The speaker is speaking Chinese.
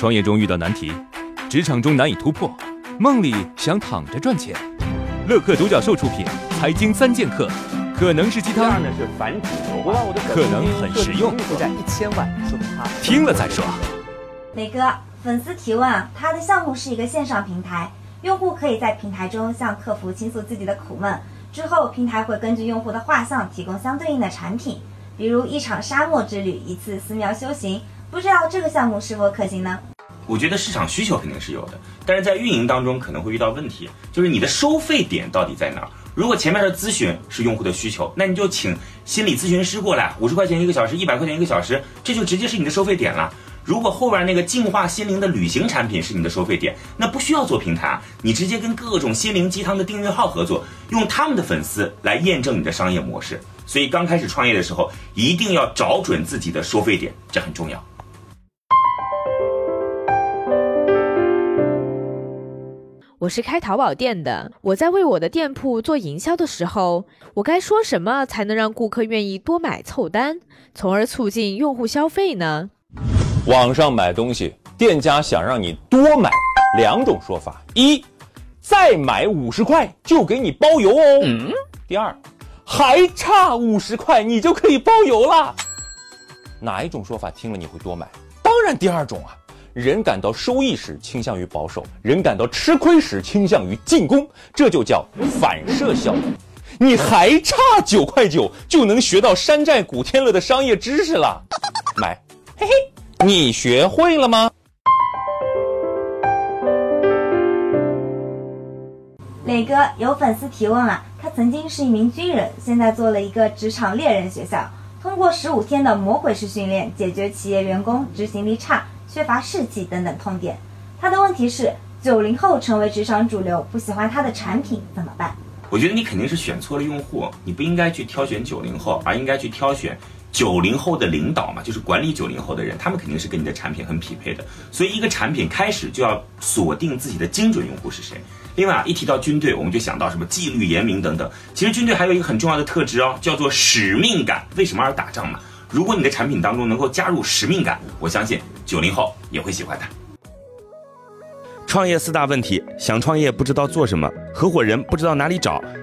创业中遇到难题，职场中难以突破，梦里想躺着赚钱。乐客独角兽出品，《财经三剑客》可能是鸡汤，呢是繁殖可能很实用。负债一千万，说他听了再说。磊哥，粉丝提问，他的项目是一个线上平台，用户可以在平台中向客服倾诉自己的苦闷，之后平台会根据用户的画像提供相对应的产品，比如一场沙漠之旅，一次寺庙修行。不知道这个项目是否可行呢？我觉得市场需求肯定是有的，但是在运营当中可能会遇到问题，就是你的收费点到底在哪儿？如果前面的咨询是用户的需求，那你就请心理咨询师过来，五十块钱一个小时，一百块钱一个小时，这就直接是你的收费点了。如果后边那个净化心灵的旅行产品是你的收费点，那不需要做平台啊，你直接跟各种心灵鸡汤的订阅号合作，用他们的粉丝来验证你的商业模式。所以刚开始创业的时候，一定要找准自己的收费点，这很重要。我是开淘宝店的，我在为我的店铺做营销的时候，我该说什么才能让顾客愿意多买凑单，从而促进用户消费呢？网上买东西，店家想让你多买，两种说法：一，再买五十块就给你包邮哦；第二，还差五十块你就可以包邮啦。哪一种说法听了你会多买？当然第二种啊。人感到收益时倾向于保守，人感到吃亏时倾向于进攻，这就叫反射效应。你还差九块九就能学到山寨古天乐的商业知识了，买，嘿嘿，你学会了吗？磊哥，有粉丝提问啊，他曾经是一名军人，现在做了一个职场猎人学校，通过十五天的魔鬼式训练，解决企业员工执行力差。缺乏士气等等痛点，他的问题是九零后成为职场主流，不喜欢他的产品怎么办？我觉得你肯定是选错了用户，你不应该去挑选九零后，而应该去挑选九零后的领导嘛，就是管理九零后的人，他们肯定是跟你的产品很匹配的。所以一个产品开始就要锁定自己的精准用户是谁。另外啊，一提到军队，我们就想到什么纪律严明等等。其实军队还有一个很重要的特质哦，叫做使命感。为什么而打仗嘛？如果你的产品当中能够加入使命感，我相信九零后也会喜欢的。创业四大问题：想创业不知道做什么，合伙人不知道哪里找，